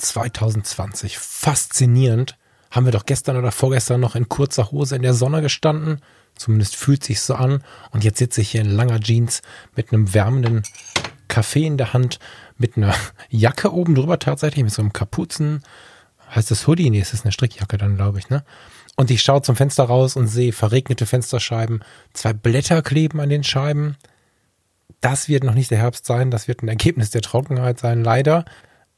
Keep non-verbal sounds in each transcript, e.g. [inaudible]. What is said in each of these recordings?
2020. Faszinierend. Haben wir doch gestern oder vorgestern noch in kurzer Hose in der Sonne gestanden. Zumindest fühlt sich so an. Und jetzt sitze ich hier in langer Jeans mit einem wärmenden Kaffee in der Hand, mit einer [laughs] Jacke oben drüber tatsächlich, mit so einem Kapuzen. Heißt das Hoodie? Nee, es ist eine Strickjacke dann, glaube ich, ne? Und ich schaue zum Fenster raus und sehe verregnete Fensterscheiben, zwei Blätter kleben an den Scheiben. Das wird noch nicht der Herbst sein, das wird ein Ergebnis der Trockenheit sein, leider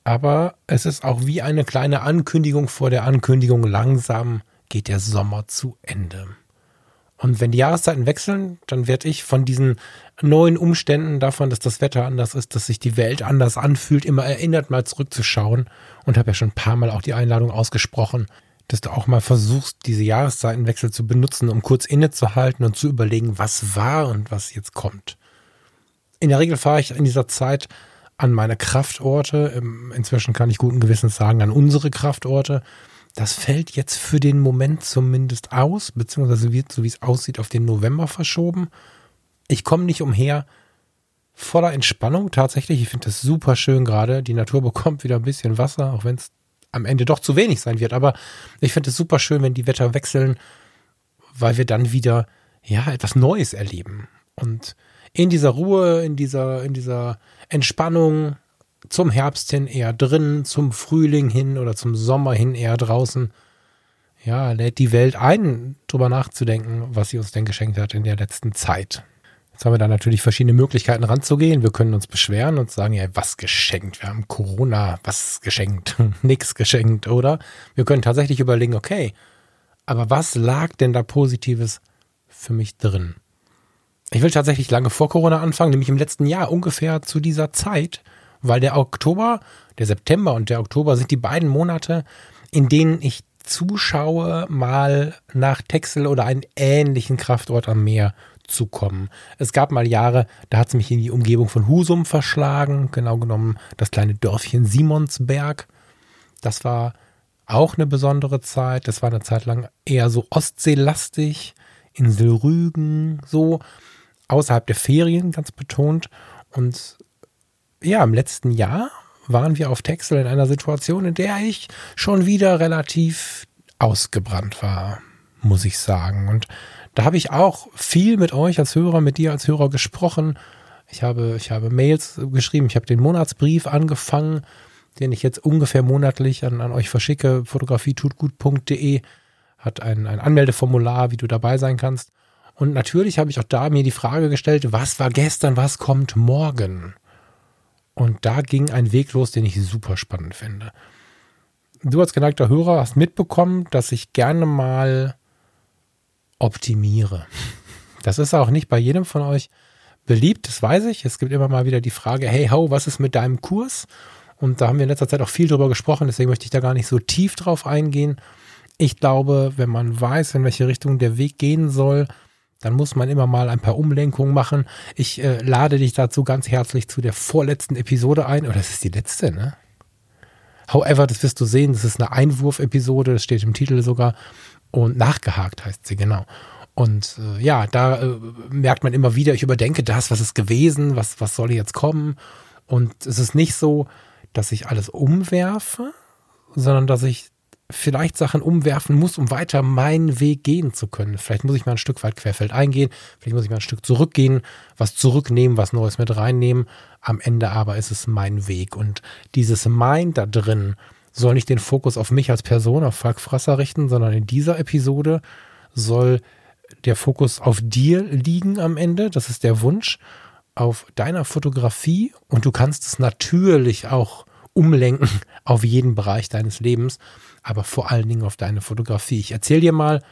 aber es ist auch wie eine kleine Ankündigung vor der Ankündigung, langsam geht der Sommer zu Ende. Und wenn die Jahreszeiten wechseln, dann werde ich von diesen neuen Umständen davon, dass das Wetter anders ist, dass sich die Welt anders anfühlt, immer erinnert, mal zurückzuschauen. Und habe ja schon ein paar Mal auch die Einladung ausgesprochen, dass du auch mal versuchst, diese Jahreszeitenwechsel zu benutzen, um kurz innezuhalten und zu überlegen, was war und was jetzt kommt. In der Regel fahre ich in dieser Zeit an meine Kraftorte. Inzwischen kann ich guten Gewissens sagen, an unsere Kraftorte. Das fällt jetzt für den Moment zumindest aus, beziehungsweise wird, so wie es aussieht, auf den November verschoben. Ich komme nicht umher. Voller Entspannung tatsächlich. Ich finde das super schön gerade. Die Natur [laughs] bekommt wieder ein bisschen Wasser, auch wenn es am Ende doch zu wenig sein wird. Aber ich finde es super schön, wenn die Wetter wechseln, weil wir dann wieder ja etwas Neues erleben. Und in dieser Ruhe, in dieser, in dieser Entspannung zum Herbst hin eher drin, zum Frühling hin oder zum Sommer hin eher draußen. Ja, lädt die Welt ein, drüber nachzudenken, was sie uns denn geschenkt hat in der letzten Zeit. Jetzt haben wir da natürlich verschiedene Möglichkeiten ranzugehen. Wir können uns beschweren und sagen, ja, was geschenkt? Wir haben Corona, was geschenkt? [laughs] Nix geschenkt, oder? Wir können tatsächlich überlegen, okay, aber was lag denn da Positives für mich drin? Ich will tatsächlich lange vor Corona anfangen, nämlich im letzten Jahr ungefähr zu dieser Zeit, weil der Oktober, der September und der Oktober sind die beiden Monate, in denen ich zuschaue, mal nach Texel oder einen ähnlichen Kraftort am Meer zu kommen. Es gab mal Jahre, da hat es mich in die Umgebung von Husum verschlagen, genau genommen das kleine Dörfchen Simonsberg. Das war auch eine besondere Zeit. Das war eine Zeit lang eher so ostseelastig, Insel Rügen, so außerhalb der Ferien ganz betont. Und ja, im letzten Jahr waren wir auf Texel in einer Situation, in der ich schon wieder relativ ausgebrannt war, muss ich sagen. Und da habe ich auch viel mit euch als Hörer, mit dir als Hörer gesprochen. Ich habe, ich habe Mails geschrieben, ich habe den Monatsbrief angefangen, den ich jetzt ungefähr monatlich an, an euch verschicke. Fotografietutgut.de hat ein, ein Anmeldeformular, wie du dabei sein kannst. Und natürlich habe ich auch da mir die Frage gestellt, was war gestern, was kommt morgen? Und da ging ein Weg los, den ich super spannend finde. Du als geneigter Hörer hast mitbekommen, dass ich gerne mal optimiere. [laughs] Das ist auch nicht bei jedem von euch beliebt, das weiß ich. Es gibt immer mal wieder die Frage, hey, ho, was ist mit deinem Kurs? Und da haben wir in letzter Zeit auch viel drüber gesprochen, deswegen möchte ich da gar nicht so tief drauf eingehen. Ich glaube, wenn man weiß, in welche Richtung der Weg gehen soll, dann muss man immer mal ein paar Umlenkungen machen. Ich äh, lade dich dazu ganz herzlich zu der vorletzten Episode ein. Oder oh, das ist die letzte, ne? However, das wirst du sehen, das ist eine Einwurf-Episode, das steht im Titel sogar. Und nachgehakt heißt sie, genau. Und äh, ja, da äh, merkt man immer wieder, ich überdenke das, was ist gewesen, was, was soll jetzt kommen. Und es ist nicht so, dass ich alles umwerfe, sondern dass ich vielleicht Sachen umwerfen muss, um weiter meinen Weg gehen zu können. Vielleicht muss ich mal ein Stück weit querfeld eingehen, vielleicht muss ich mal ein Stück zurückgehen, was zurücknehmen, was Neues mit reinnehmen. Am Ende aber ist es mein Weg. Und dieses Mein da drin soll nicht den Fokus auf mich als Person, auf Falk Frasser richten, sondern in dieser Episode soll der Fokus auf dir liegen am Ende. Das ist der Wunsch auf deiner Fotografie und du kannst es natürlich auch umlenken [laughs] auf jeden Bereich deines Lebens aber vor allen Dingen auf deine Fotografie. Ich erzähle dir mal,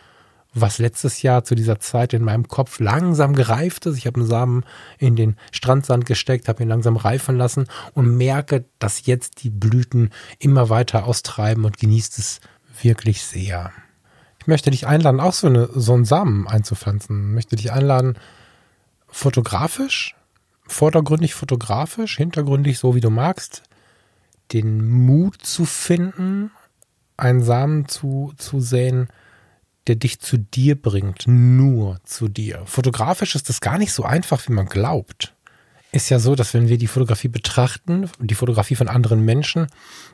was letztes Jahr zu dieser Zeit in meinem Kopf langsam gereift ist. Ich habe einen Samen in den Strandsand gesteckt, habe ihn langsam reifen lassen und merke, dass jetzt die Blüten immer weiter austreiben und genießt es wirklich sehr. Ich möchte dich einladen, auch so, eine, so einen Samen einzupflanzen. Ich möchte dich einladen, fotografisch, vordergründig fotografisch, hintergründig so wie du magst, den Mut zu finden, einen Samen zu, zu säen, der dich zu dir bringt, nur zu dir. Fotografisch ist das gar nicht so einfach, wie man glaubt. Ist ja so, dass wenn wir die Fotografie betrachten, die Fotografie von anderen Menschen,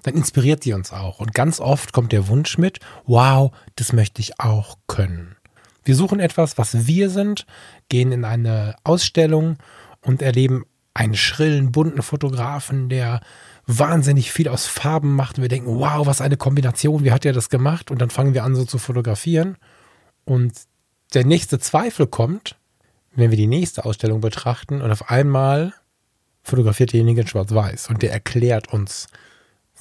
dann inspiriert die uns auch. Und ganz oft kommt der Wunsch mit, wow, das möchte ich auch können. Wir suchen etwas, was wir sind, gehen in eine Ausstellung und erleben einen schrillen, bunten Fotografen, der wahnsinnig viel aus Farben macht und wir denken, wow, was eine Kombination, wie hat er das gemacht? Und dann fangen wir an, so zu fotografieren. Und der nächste Zweifel kommt, wenn wir die nächste Ausstellung betrachten und auf einmal fotografiert derjenige in Schwarz-Weiß und der erklärt uns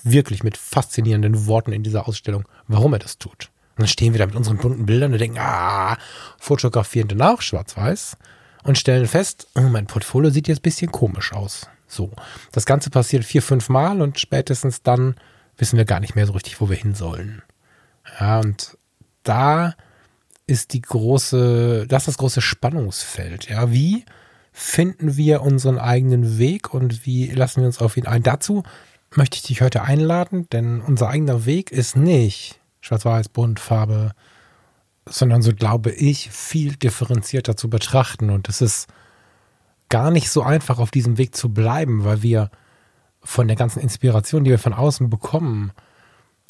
wirklich mit faszinierenden Worten in dieser Ausstellung, warum er das tut. Und dann stehen wir da mit unseren bunten Bildern und denken, ah, fotografieren dann auch Schwarz-Weiß und stellen fest, oh, mein Portfolio sieht jetzt ein bisschen komisch aus. So. Das Ganze passiert vier, fünf Mal und spätestens dann wissen wir gar nicht mehr so richtig, wo wir hin sollen. Ja, und da ist die große, das ist das große Spannungsfeld. Ja, wie finden wir unseren eigenen Weg und wie lassen wir uns auf ihn ein? Dazu möchte ich dich heute einladen, denn unser eigener Weg ist nicht schwarz-weiß, bunt, Farbe, sondern so glaube ich, viel differenzierter zu betrachten. Und es ist gar nicht so einfach, auf diesem Weg zu bleiben, weil wir von der ganzen Inspiration, die wir von außen bekommen,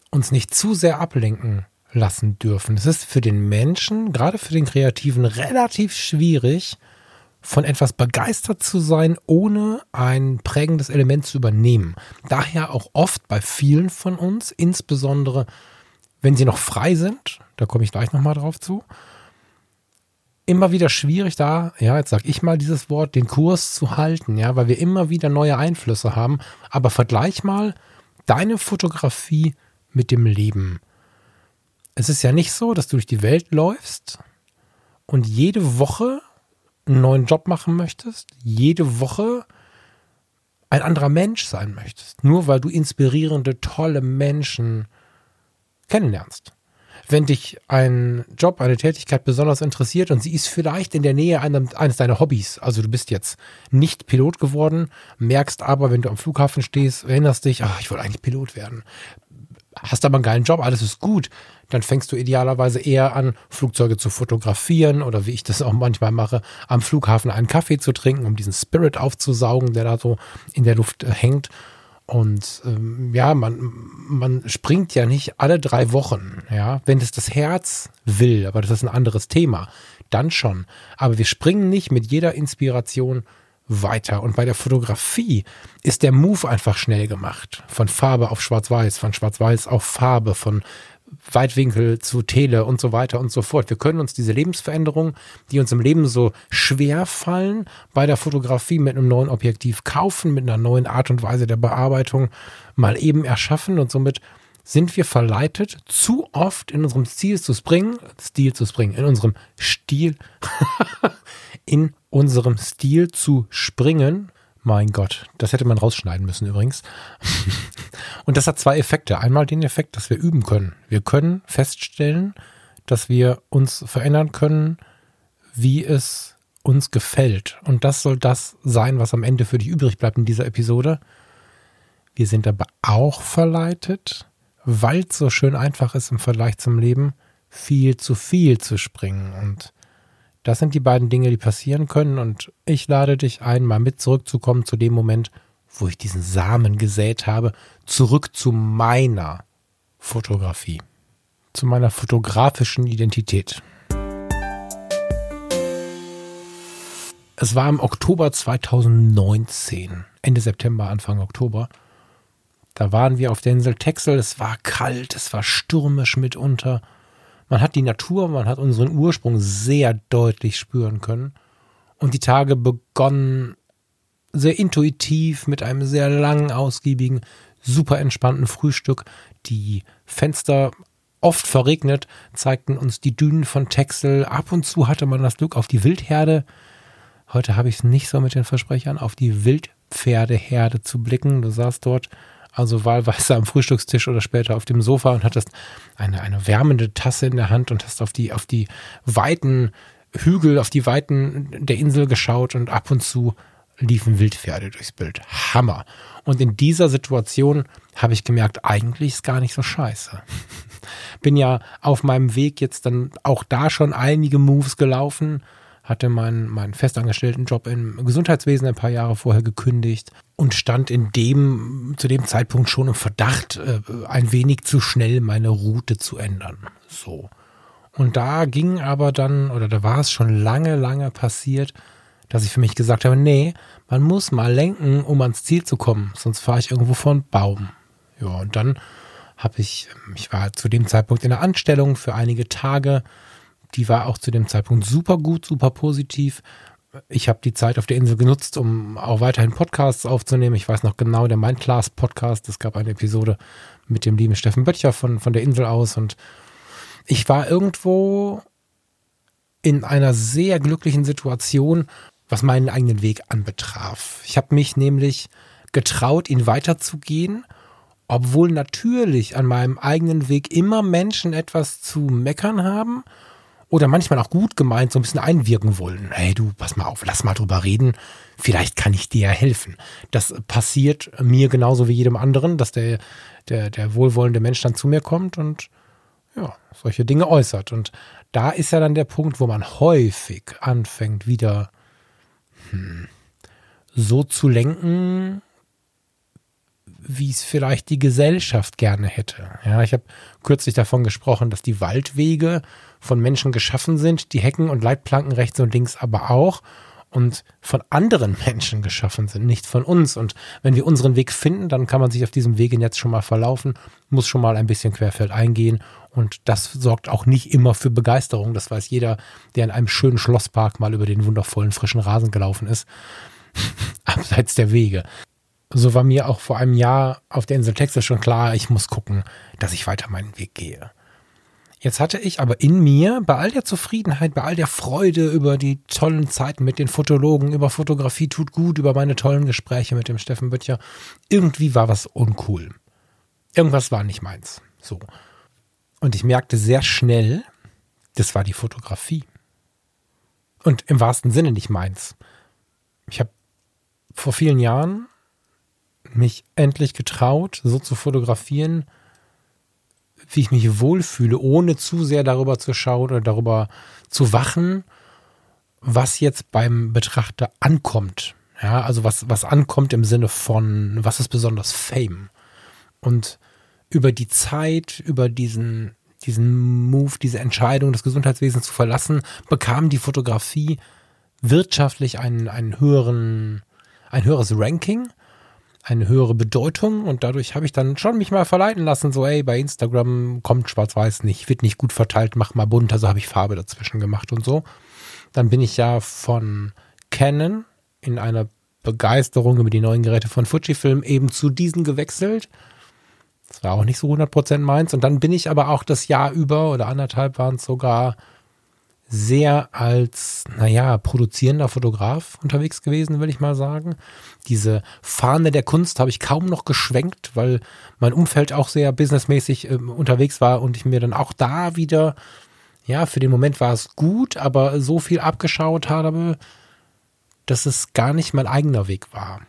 uns nicht zu sehr ablenken lassen dürfen. Es ist für den Menschen, gerade für den Kreativen, relativ schwierig, von etwas begeistert zu sein, ohne ein prägendes Element zu übernehmen. Daher auch oft bei vielen von uns, insbesondere wenn sie noch frei sind, da komme ich gleich nochmal drauf zu, immer wieder schwierig da, ja, jetzt sag ich mal dieses Wort, den Kurs zu halten, ja, weil wir immer wieder neue Einflüsse haben. Aber vergleich mal deine Fotografie mit dem Leben. Es ist ja nicht so, dass du durch die Welt läufst und jede Woche einen neuen Job machen möchtest, jede Woche ein anderer Mensch sein möchtest, nur weil du inspirierende, tolle Menschen kennenlernst wenn dich ein Job, eine Tätigkeit besonders interessiert und sie ist vielleicht in der Nähe eines deiner Hobbys, also du bist jetzt nicht Pilot geworden, merkst aber, wenn du am Flughafen stehst, erinnerst dich, ach, ich wollte eigentlich Pilot werden. Hast aber einen geilen Job, alles ist gut, dann fängst du idealerweise eher an, Flugzeuge zu fotografieren oder wie ich das auch manchmal mache, am Flughafen einen Kaffee zu trinken, um diesen Spirit aufzusaugen, der da so in der Luft äh, hängt. Und ähm, ja, man, man springt ja nicht alle drei Wochen, ja, wenn es das Herz will, aber das ist ein anderes Thema, dann schon. Aber wir springen nicht mit jeder Inspiration weiter. Und bei der Fotografie ist der Move einfach schnell gemacht. Von Farbe auf Schwarz-Weiß, von Schwarz-Weiß auf Farbe, von Weitwinkel zu Tele und so weiter und so fort. Wir können uns diese Lebensveränderungen, die uns im Leben so schwer fallen, bei der Fotografie mit einem neuen Objektiv kaufen, mit einer neuen Art und Weise der Bearbeitung mal eben erschaffen und somit sind wir verleitet, zu oft in unserem Stil zu springen, Stil zu springen, in unserem Stil, [laughs] in unserem Stil zu springen, mein Gott, das hätte man rausschneiden müssen übrigens. [laughs] Und das hat zwei Effekte. Einmal den Effekt, dass wir üben können. Wir können feststellen, dass wir uns verändern können, wie es uns gefällt. Und das soll das sein, was am Ende für dich übrig bleibt in dieser Episode. Wir sind aber auch verleitet, weil es so schön einfach ist im Vergleich zum Leben, viel zu viel zu springen. Und das sind die beiden Dinge, die passieren können. Und ich lade dich ein, mal mit zurückzukommen zu dem Moment, wo ich diesen Samen gesät habe, zurück zu meiner Fotografie, zu meiner fotografischen Identität. Es war im Oktober 2019, Ende September, Anfang Oktober. Da waren wir auf der Insel Texel. Es war kalt, es war stürmisch mitunter. Man hat die Natur, man hat unseren Ursprung sehr deutlich spüren können. Und die Tage begonnen sehr intuitiv mit einem sehr langen, ausgiebigen, super entspannten Frühstück. Die Fenster oft verregnet, zeigten uns die Dünen von Texel. Ab und zu hatte man das Glück auf die Wildherde. Heute habe ich es nicht so mit den Versprechern, auf die Wildpferdeherde zu blicken. Du saßt dort Also wahlweise am Frühstückstisch oder später auf dem Sofa und hattest eine, eine wärmende Tasse in der Hand und hast auf die, auf die weiten Hügel, auf die Weiten der Insel geschaut und ab und zu liefen Wildpferde durchs Bild. Hammer. Und in dieser Situation habe ich gemerkt, eigentlich ist gar nicht so scheiße. [laughs] Bin ja auf meinem Weg jetzt dann auch da schon einige Moves gelaufen, hatte meinen, meinen festangestellten Job im Gesundheitswesen ein paar Jahre vorher gekündigt und stand in dem, zu dem Zeitpunkt schon im Verdacht, äh, ein wenig zu schnell meine Route zu ändern. So. Und da ging aber dann, oder da war es schon lange, lange passiert, dass ich für mich gesagt habe, nee, man muss mal lenken, um ans Ziel zu kommen, sonst fahre ich irgendwo vor einen Baum. Ja, und dann habe ich, ich war zu dem Zeitpunkt in der Anstellung für einige Tage, die war auch zu dem Zeitpunkt super gut, super positiv. Ich habe die Zeit auf der Insel genutzt, um auch weiterhin Podcasts aufzunehmen. Ich weiß noch genau, der Mindclass Podcast, es gab eine Episode mit dem lieben Steffen Böttcher von, von der Insel aus und ich war irgendwo in einer sehr glücklichen Situation, was meinen eigenen Weg anbetraf. Ich habe mich nämlich getraut, ihn weiterzugehen, obwohl natürlich an meinem eigenen Weg immer Menschen etwas zu meckern haben oder manchmal auch gut gemeint so ein bisschen einwirken wollen. Hey du, pass mal auf, lass mal drüber reden. Vielleicht kann ich dir ja helfen. Das passiert mir genauso wie jedem anderen, dass der, der, der wohlwollende Mensch dann zu mir kommt und ja, solche Dinge äußert. Und da ist ja dann der Punkt, wo man häufig anfängt, wieder hm, so zu lenken, wie es vielleicht die Gesellschaft gerne hätte. Ja, ich habe kürzlich davon gesprochen, dass die Waldwege von Menschen geschaffen sind, die Hecken und Leitplanken rechts und links aber auch und von anderen [laughs] Menschen geschaffen sind, nicht von uns. Und wenn wir unseren Weg finden, dann kann man sich auf diesem Wege jetzt schon mal verlaufen, muss schon mal ein bisschen querfeld eingehen. Und das sorgt auch nicht immer für Begeisterung. Das weiß jeder, der in einem schönen Schlosspark mal über den wundervollen frischen Rasen gelaufen ist. [laughs] Abseits der Wege. So war mir auch vor einem Jahr auf der Insel Texas schon klar, ich muss gucken, dass ich weiter meinen Weg gehe. Jetzt hatte ich aber in mir, bei all der Zufriedenheit, bei all der Freude über die tollen Zeiten mit den Fotologen, über Fotografie tut gut, über meine tollen Gespräche mit dem Steffen Böttcher, irgendwie war was uncool. Irgendwas war nicht meins. So. Und ich merkte sehr schnell, das war die Fotografie. Und im wahrsten Sinne nicht meins. Ich habe vor vielen Jahren mich endlich getraut, so zu fotografieren, wie ich mich wohlfühle, ohne zu sehr darüber zu schauen oder darüber zu wachen, was jetzt beim Betrachter ankommt. Ja, also was, was ankommt im Sinne von, was ist besonders Fame? Und über die Zeit, über diesen, diesen Move, diese Entscheidung, das Gesundheitswesen zu verlassen, bekam die Fotografie wirtschaftlich einen, einen höheren, ein höheres Ranking eine höhere Bedeutung und dadurch habe ich dann schon mich mal verleiten lassen, so ey, bei Instagram kommt schwarz-weiß nicht, wird nicht gut verteilt, mach mal bunt, also habe ich Farbe dazwischen gemacht und so. Dann bin ich ja von Canon in einer Begeisterung über die neuen Geräte von Fujifilm eben zu diesen gewechselt. Das war auch nicht so 100% meins und dann bin ich aber auch das Jahr über oder anderthalb waren es sogar sehr als, naja, produzierender Fotograf unterwegs gewesen, will ich mal sagen. Diese Fahne der Kunst habe ich kaum noch geschwenkt, weil mein Umfeld auch sehr businessmäßig äh, unterwegs war und ich mir dann auch da wieder, ja, für den Moment war es gut, aber so viel abgeschaut habe, dass es gar nicht mein eigener Weg war.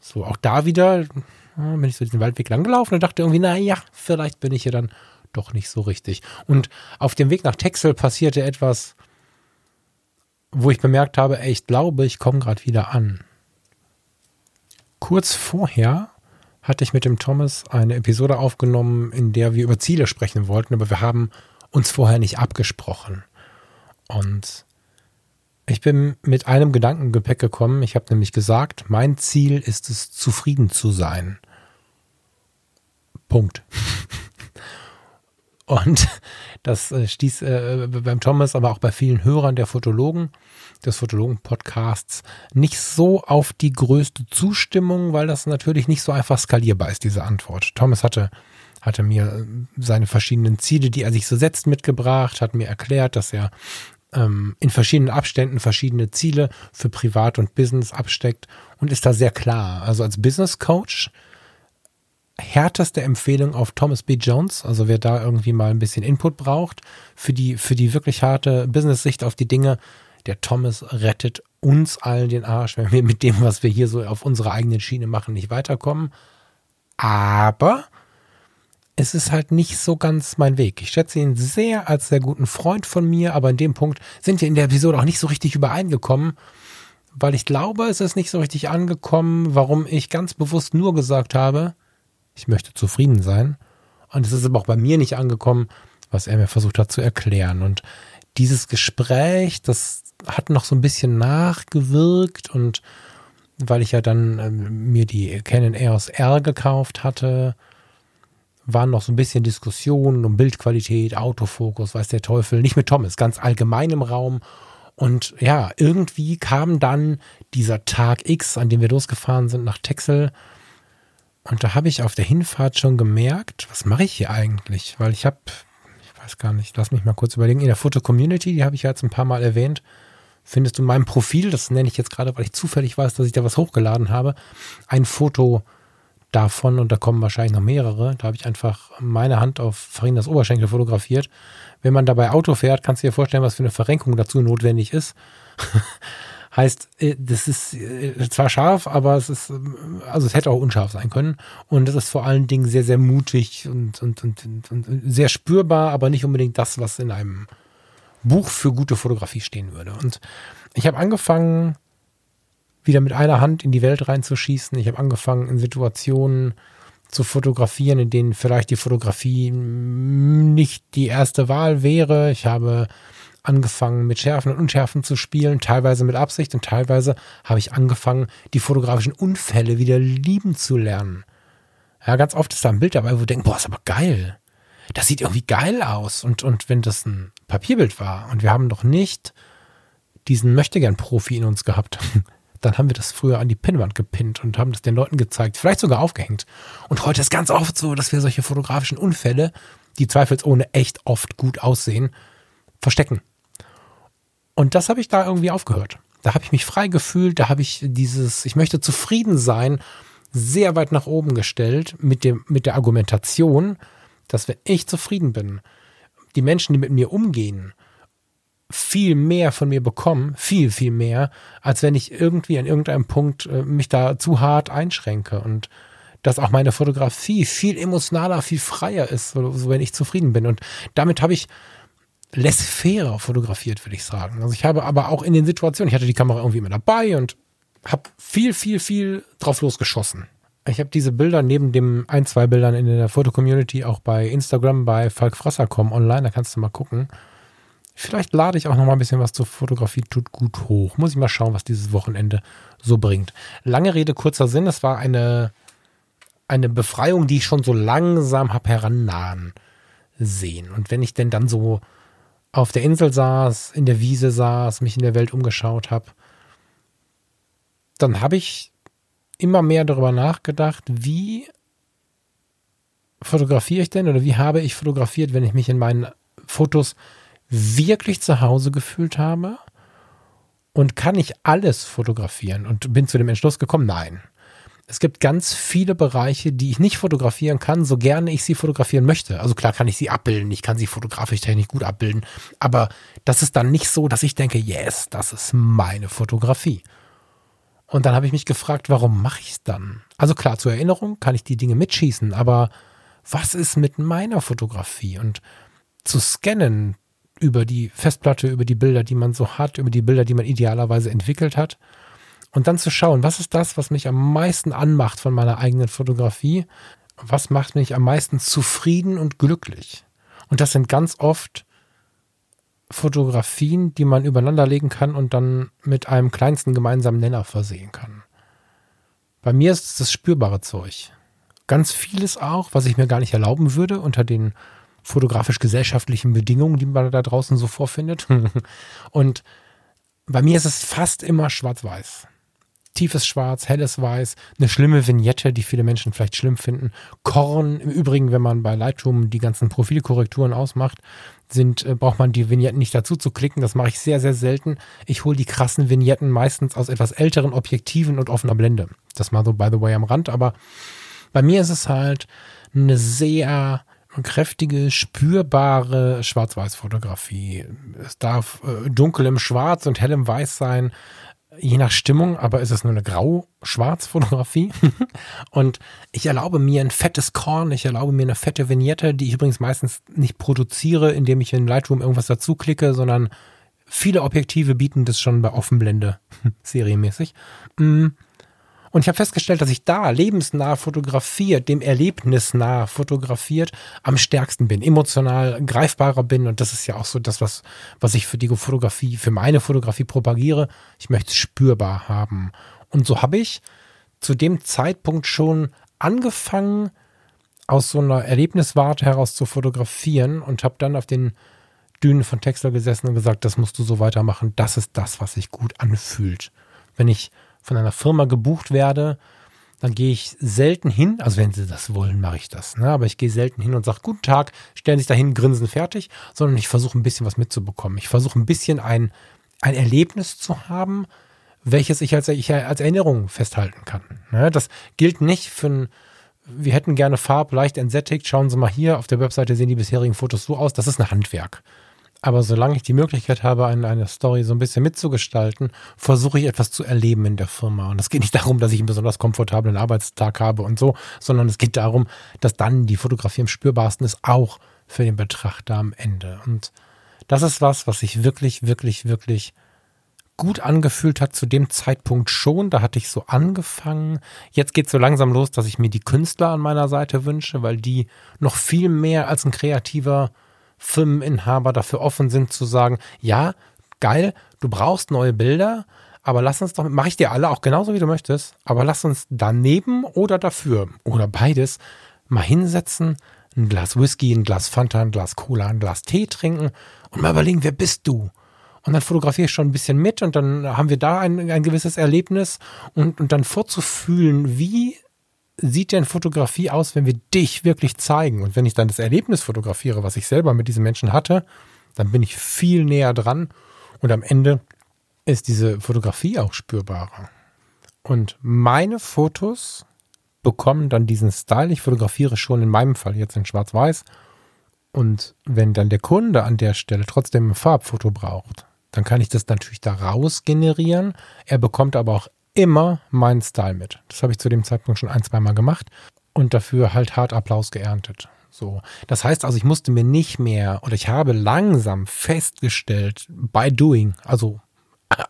So, auch da wieder bin ich so diesen Waldweg langgelaufen und dachte irgendwie, naja, vielleicht bin ich hier dann doch nicht so richtig. Und auf dem Weg nach Texel passierte etwas, wo ich bemerkt habe, ey, ich glaube, ich komme gerade wieder an. Kurz vorher hatte ich mit dem Thomas eine Episode aufgenommen, in der wir über Ziele sprechen wollten, aber wir haben uns vorher nicht abgesprochen. Und ich bin mit einem Gedankengepäck gekommen. Ich habe nämlich gesagt, mein Ziel ist es, zufrieden zu sein. Punkt. [laughs] Und [laughs] das äh, stieß äh, beim Thomas, aber auch bei vielen Hörern der Fotologen, des Fotologen-Podcasts, nicht so auf die größte Zustimmung, weil das natürlich nicht so einfach skalierbar ist, diese Antwort. Thomas hatte, hatte mir äh, seine verschiedenen Ziele, die er sich so setzt, mitgebracht, hat mir erklärt, dass er ähm, in verschiedenen Abständen verschiedene Ziele für Privat und Business absteckt und ist da sehr klar. Also als Business Coach härteste Empfehlung auf Thomas B. Jones. Also wer da irgendwie mal ein bisschen Input braucht für die, für die wirklich harte Business-Sicht auf die Dinge, der Thomas rettet uns allen den Arsch, wenn wir mit dem, was wir hier so auf unserer eigenen Schiene machen, nicht weiterkommen. Aber es ist halt nicht so ganz mein Weg. Ich schätze ihn sehr als sehr guten Freund von mir, aber in dem Punkt sind wir in der Episode auch nicht so richtig übereingekommen, weil ich glaube, es ist nicht so richtig angekommen, warum ich ganz bewusst nur gesagt habe, ich möchte zufrieden sein. Und es ist aber auch bei mir nicht angekommen, was er mir versucht hat zu erklären. Und dieses Gespräch, das hat noch so ein bisschen nachgewirkt und weil ich ja dann äh, mir die Canon EOS R gekauft hatte, waren noch so ein bisschen Diskussionen um Bildqualität, Autofokus, weiß der Teufel, nicht mit Thomas, ganz allgemein im Raum. Und ja, irgendwie kam dann dieser Tag X, an dem wir losgefahren sind nach Texel. Und da habe ich auf der Hinfahrt schon gemerkt, was mache ich hier eigentlich? Weil ich habe, ich weiß gar nicht, lass mich mal kurz überlegen, in der Foto-Community, die habe ich ja jetzt ein paar Mal erwähnt, findest du in meinem Profil, das nenne ich jetzt gerade, weil ich zufällig weiß, dass ich da was hochgeladen habe, ein Foto davon und da kommen wahrscheinlich noch mehrere. Da habe ich einfach meine Hand auf Farinas Oberschenkel fotografiert. Wenn man dabei Auto fährt, kannst du dir vorstellen, was für eine Verrenkung dazu notwendig ist. [laughs] heißt, äh, das ist äh, zwar scharf, aber es ist, also es hätte auch unscharf sein können. Und es ist vor allen Dingen sehr, sehr mutig und, und, und, und sehr spürbar, aber nicht unbedingt das, was in einem Buch für gute Fotografie stehen würde. Und ich habe angefangen, wieder mit einer Hand in die Welt reinzuschießen. Ich habe angefangen, in Situationen zu fotografieren, in denen vielleicht die Fotografie nicht die erste Wahl wäre. Ich habe angefangen, mit Schärfen und Unschärfen zu spielen, teilweise mit Absicht und teilweise habe ich angefangen, die fotografischen Unfälle wieder lieben zu lernen. Ja, ganz oft ist da ein Bild dabei, wo du denkst, boah, ist aber geil. Das sieht irgendwie geil aus. Und, und wenn das ein Papierbild war und wir haben doch nicht diesen Möchtegern-Profi in uns gehabt, [laughs] dann haben wir das früher an die Pinnwand gepinnt und haben das den Leuten gezeigt, vielleicht sogar aufgehängt. Und heute ist ganz oft so, dass wir solche fotografischen Unfälle, die zweifelsohne echt oft gut aussehen, verstecken. Und das habe ich da irgendwie aufgehört. Da habe ich mich frei gefühlt, da habe ich dieses, ich möchte zufrieden sein, sehr weit nach oben gestellt mit, dem, mit der Argumentation, dass wenn ich zufrieden bin, die Menschen, die mit mir umgehen, viel mehr von mir bekommen, viel, viel mehr, als wenn ich irgendwie an irgendeinem Punkt äh, mich da zu hart einschränke und dass auch meine Fotografie viel emotionaler, viel freier ist, so, so wenn ich zufrieden bin. Und damit habe ich laissez-faire fotografiert, würde ich sagen. Also ich habe aber auch in den Situationen, ich hatte die Kamera irgendwie immer dabei und habe viel, viel, viel drauf losgeschossen. Ich habe diese Bilder neben dem ein, zwei Bildern in der Foto-Community auch bei Instagram bei falkfrasser.com online, da kannst du mal gucken. Vielleicht lade ich auch noch mal ein bisschen was zur Fotografie tut gut hoch. Muss ich mal schauen, was dieses Wochenende so bringt. Lange Rede, kurzer Sinn. Es war eine, eine Befreiung, die ich schon so langsam habe herannahen sehen. Und wenn ich denn dann so auf der Insel saß, in der Wiese saß, mich in der Welt umgeschaut habe, dann habe ich immer mehr darüber nachgedacht, wie fotografiere ich denn oder wie habe ich fotografiert, wenn ich mich in meinen Fotos wirklich zu Hause gefühlt habe? Und kann ich alles fotografieren? Und bin zu dem Entschluss gekommen, nein. Es gibt ganz viele Bereiche, die ich nicht fotografieren kann, so gerne ich sie fotografieren möchte. Also klar kann ich sie abbilden, ich kann sie fotografisch technisch gut abbilden, aber das ist dann nicht so, dass ich denke, yes, das ist meine Fotografie. Und dann habe ich mich gefragt, warum mache ich es dann? Also klar, zur Erinnerung kann ich die Dinge mitschießen, aber was ist mit meiner Fotografie? Und zu scannen, über die Festplatte, über die Bilder, die man so hat, über die Bilder, die man idealerweise entwickelt hat. Und dann zu schauen, was ist das, was mich am meisten anmacht von meiner eigenen Fotografie? Was macht mich am meisten zufrieden und glücklich? Und das sind ganz oft Fotografien, die man übereinander legen kann und dann mit einem kleinsten gemeinsamen Nenner versehen kann. Bei mir ist es das spürbare Zeug. Ganz vieles auch, was ich mir gar nicht erlauben würde unter den fotografisch-gesellschaftlichen Bedingungen, die man da draußen so vorfindet. [laughs] Und bei mir ist es fast immer schwarz-weiß. Tiefes Schwarz, helles Weiß, eine schlimme Vignette, die viele Menschen vielleicht schlimm finden. Korn, im Übrigen, wenn man bei Lightroom die ganzen Profilkorrekturen ausmacht, sind, äh, braucht man die Vignetten nicht dazu zu klicken. Das mache ich sehr, sehr selten. Ich hole die krassen Vignetten meistens aus etwas älteren Objektiven und offener Blende. Das mal so by the way am Rand, aber Bei mir ist es halt eine sehr kräftige, spürbare Schwarz-Weiß-Fotografie. Es darf äh, dunkel im Schwarz und hell im Weiß sein, je nach Stimmung, aber ist es nur eine Grau-Schwarz-Fotografie. [laughs] und ich erlaube mir ein fettes Korn, ich erlaube mir eine fette Vignette, die ich übrigens meistens nicht produziere, indem ich in Lightroom irgendwas dazu klicke, sondern viele Objektive bieten das schon bei Offenblende [laughs] serienmäßig. Mm. Und ich habe festgestellt, dass ich da lebensnah fotografiert, dem Erlebnis nah fotografiert, am stärksten bin, emotional greifbarer bin. Und das ist ja auch so das, was, was ich für die Fotografie, für meine Fotografie propagiere. Ich möchte es spürbar haben. Und so habe ich zu dem Zeitpunkt schon angefangen, aus so einer Erlebniswarte heraus zu fotografieren und habe dann auf den Dünen von Texter gesessen und gesagt, das musst du so weitermachen. Das ist das, was sich gut anfühlt. Wenn ich von einer Firma gebucht werde, dann gehe ich selten hin, also wenn sie das wollen, mache ich das. Ne? Aber ich gehe selten hin und sage, guten Tag, stellen sich dahin, grinsen fertig, sondern ich versuche ein bisschen was mitzubekommen. Ich versuche ein bisschen ein, ein Erlebnis zu haben, welches ich als, ich als Erinnerung festhalten kann. Ne? Das gilt nicht für ein, wir hätten gerne Farb leicht entsättigt, schauen Sie mal hier, auf der Webseite sehen die bisherigen Fotos so aus, das ist ein Handwerk. Aber solange ich die Möglichkeit habe, eine, eine Story so ein bisschen mitzugestalten, versuche ich etwas zu erleben in der Firma. Und es geht nicht darum, dass ich einen besonders komfortablen Arbeitstag habe und so, sondern es geht darum, dass dann die Fotografie am spürbarsten ist, auch für den Betrachter am Ende. Und das ist was, was sich wirklich, wirklich, wirklich gut angefühlt hat zu dem Zeitpunkt schon. Da hatte ich so angefangen. Jetzt geht es so langsam los, dass ich mir die Künstler an meiner Seite wünsche, weil die noch viel mehr als ein kreativer Firmeninhaber dafür offen sind zu sagen, ja, geil, du brauchst neue Bilder, aber lass uns doch, mache ich dir alle auch genauso wie du möchtest, aber lass uns daneben oder dafür oder beides mal hinsetzen, ein Glas Whisky, ein Glas Fanta, ein Glas Cola, ein Glas Tee trinken und mal überlegen, wer bist du? Und dann fotografiere ich schon ein bisschen mit und dann haben wir da ein, ein gewisses Erlebnis und, und dann vorzufühlen, wie sieht denn Fotografie aus, wenn wir dich wirklich zeigen? Und wenn ich dann das Erlebnis fotografiere, was ich selber mit diesen Menschen hatte, dann bin ich viel näher dran und am Ende ist diese Fotografie auch spürbarer. Und meine Fotos bekommen dann diesen Style. Ich fotografiere schon in meinem Fall jetzt in Schwarz-Weiß. Und wenn dann der Kunde an der Stelle trotzdem ein Farbfoto braucht, dann kann ich das natürlich daraus generieren. Er bekommt aber auch immer meinen Style mit. Das habe ich zu dem Zeitpunkt schon ein, zwei Mal gemacht und dafür halt hart Applaus geerntet. So. Das heißt also, ich musste mir nicht mehr oder ich habe langsam festgestellt, by doing, also äh,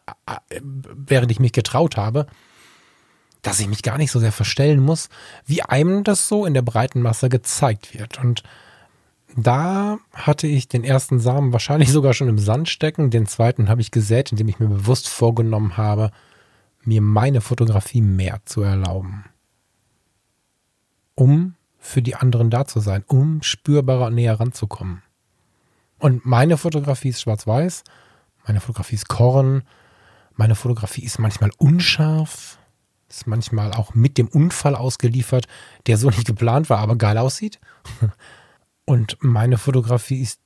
äh, während ich mich getraut habe, dass ich mich gar nicht so sehr verstellen muss, wie einem das so in der breiten Masse gezeigt wird. Und da hatte ich den ersten Samen wahrscheinlich [laughs] sogar schon im Sand stecken. Den zweiten habe ich gesät, indem ich mir bewusst vorgenommen habe, mir meine Fotografie mehr zu erlauben. Um für die anderen da zu sein, um spürbarer näher ranzukommen. Und meine Fotografie ist schwarz-weiß, meine Fotografie ist Korn, meine Fotografie ist manchmal unscharf, ist manchmal auch mit dem Unfall ausgeliefert, der so nicht geplant war, aber geil aussieht. [laughs] Und meine Fotografie ist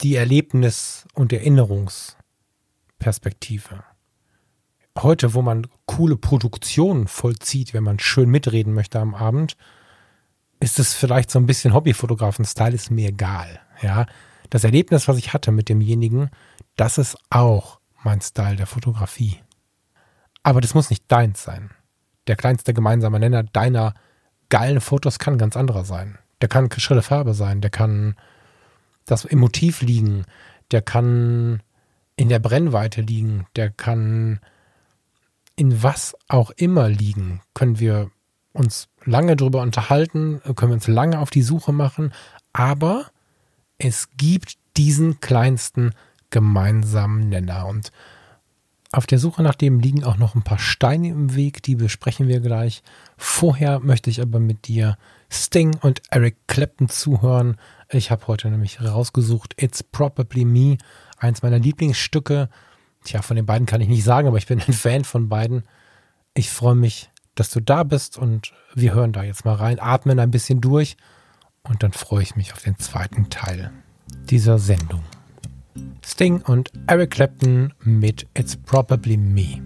die Erlebnis- und Erinnerungsperspektive heute, wo man coole Produktionen vollzieht, wenn man schön mitreden möchte am Abend, ist es vielleicht so ein bisschen Hobbyfotografen-Style, ist mir egal. Ja, das Erlebnis, was ich hatte mit demjenigen, das ist auch mein Style der Fotografie. Aber das muss nicht deins sein. Der kleinste gemeinsame Nenner deiner geilen Fotos kann ganz anderer sein. Der kann schrille Farbe sein, der kann das im Motiv liegen, der kann in der Brennweite liegen, der kann in was auch immer liegen, können wir uns lange darüber unterhalten, können wir uns lange auf die Suche machen, aber es gibt diesen kleinsten gemeinsamen Nenner und auf der Suche nach dem liegen auch noch ein paar Steine im Weg, die besprechen wir gleich. Vorher möchte ich aber mit dir Sting und Eric Clapton zuhören. Ich habe heute nämlich rausgesucht It's Probably Me, eins meiner Lieblingsstücke Tja, von den beiden kann ich nicht sagen, aber ich bin ein Fan von beiden. Ich freue mich, dass du da bist und wir hören da jetzt mal rein, atmen ein bisschen durch und dann freue ich mich auf den zweiten Teil dieser Sendung. Sting und Eric Clapton mit It's Probably Me.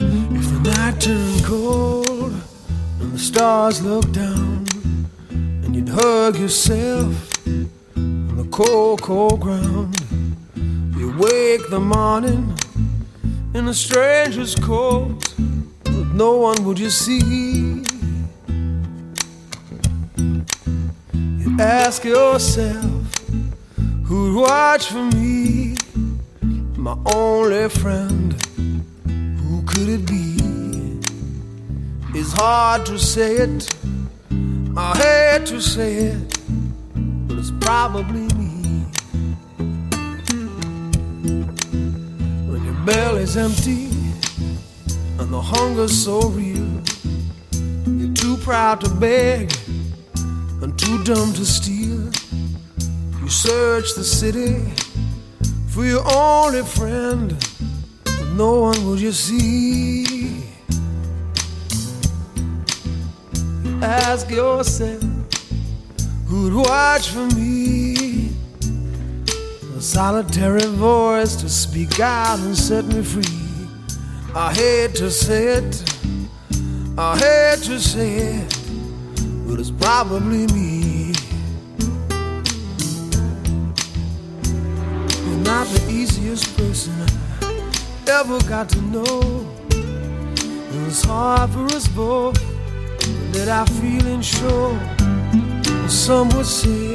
If the night turned cold stars look down and you'd hug yourself on the cold, cold ground. Wake the morning in a stranger's coat, but no one would you see. You ask yourself, who'd watch for me? My only friend, who could it be? It's hard to say it, I hate to say it, but it's probably belly's empty and the hunger's so real, you're too proud to beg and too dumb to steal. You search the city for your only friend, but no one will you see. Ask yourself who'd watch for me. Solitary voice to speak out and set me free. I hate to say it, I hate to say it, but it's probably me. You're not the easiest person I ever got to know. It's hard for us both that I feeling sure. Some would say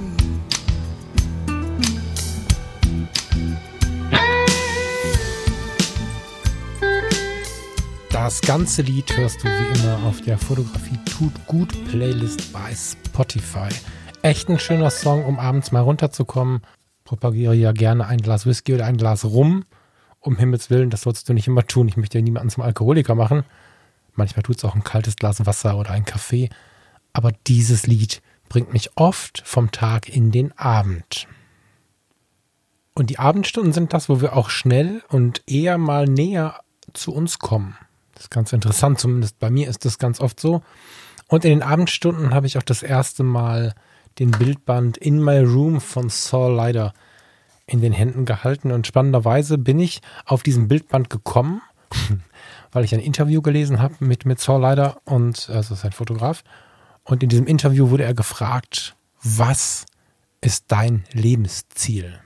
Das ganze Lied hörst du wie immer auf der Fotografie tut gut Playlist bei Spotify. Echt ein schöner Song, um abends mal runterzukommen. Propagiere ja gerne ein Glas Whisky oder ein Glas Rum. Um Himmels Willen, das sollst du nicht immer tun. Ich möchte ja niemanden zum Alkoholiker machen. Manchmal tut es auch ein kaltes Glas Wasser oder ein Kaffee. Aber dieses Lied bringt mich oft vom Tag in den Abend. Und die Abendstunden sind das, wo wir auch schnell und eher mal näher zu uns kommen. Das ist ganz interessant, zumindest bei mir ist das ganz oft so. Und in den Abendstunden habe ich auch das erste Mal den Bildband In My Room von Saul Leider in den Händen gehalten. Und spannenderweise bin ich auf diesen Bildband gekommen, [laughs] weil ich ein Interview gelesen habe mit, mit Saul Leider und also sein Fotograf. Und in diesem Interview wurde er gefragt, was ist dein Lebensziel?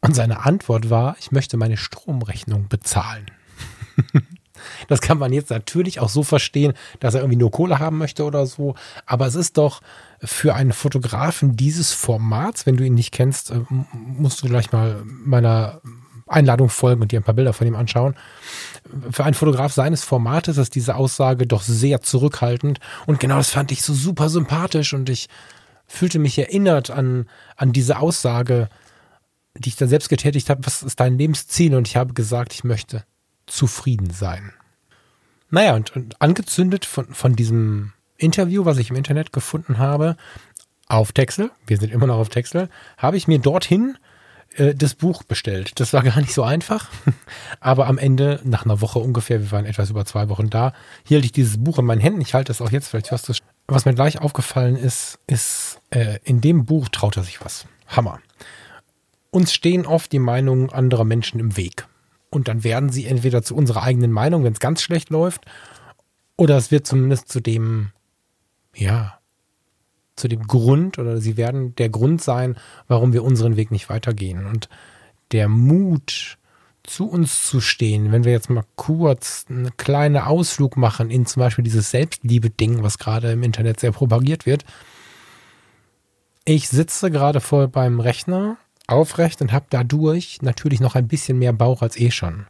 Und seine Antwort war, ich möchte meine Stromrechnung bezahlen. [laughs] Das kann man jetzt natürlich auch so verstehen, dass er irgendwie nur Kohle haben möchte oder so. Aber es ist doch für einen Fotografen dieses Formats, wenn du ihn nicht kennst, äh, musst du gleich mal meiner Einladung folgen und dir ein paar Bilder von ihm anschauen. Für einen Fotograf seines Formates ist diese Aussage doch sehr zurückhaltend. Und genau das fand ich so super sympathisch und ich fühlte mich erinnert an, an diese Aussage, die ich dann selbst getätigt habe. Was ist dein Lebensziel? Und ich habe gesagt, ich möchte zufrieden sein. Naja, und, und angezündet von, von diesem Interview, was ich im Internet gefunden habe, auf Texel, wir sind immer noch auf Texel, habe ich mir dorthin äh, das Buch bestellt. Das war gar nicht so einfach, [laughs] aber am Ende, nach einer Woche ungefähr, wir waren etwas über zwei Wochen da, hielt ich dieses Buch in meinen Händen. Ich halte es auch jetzt, vielleicht hörst du es. Was mir gleich aufgefallen ist, ist, äh, in dem Buch traut er sich was. Hammer. Uns stehen oft die Meinungen anderer Menschen im Weg. Und dann werden sie entweder zu unserer eigenen Meinung, wenn es ganz schlecht läuft, oder es wird zumindest zu dem, ja, zu dem Grund oder sie werden der Grund sein, warum wir unseren Weg nicht weitergehen. Und der Mut, zu uns zu stehen, wenn wir jetzt mal kurz einen kleinen Ausflug machen in zum Beispiel dieses Selbstliebe-Ding, was gerade im Internet sehr propagiert wird. Ich sitze gerade voll beim Rechner aufrecht und habe dadurch natürlich noch ein bisschen mehr Bauch als eh schon.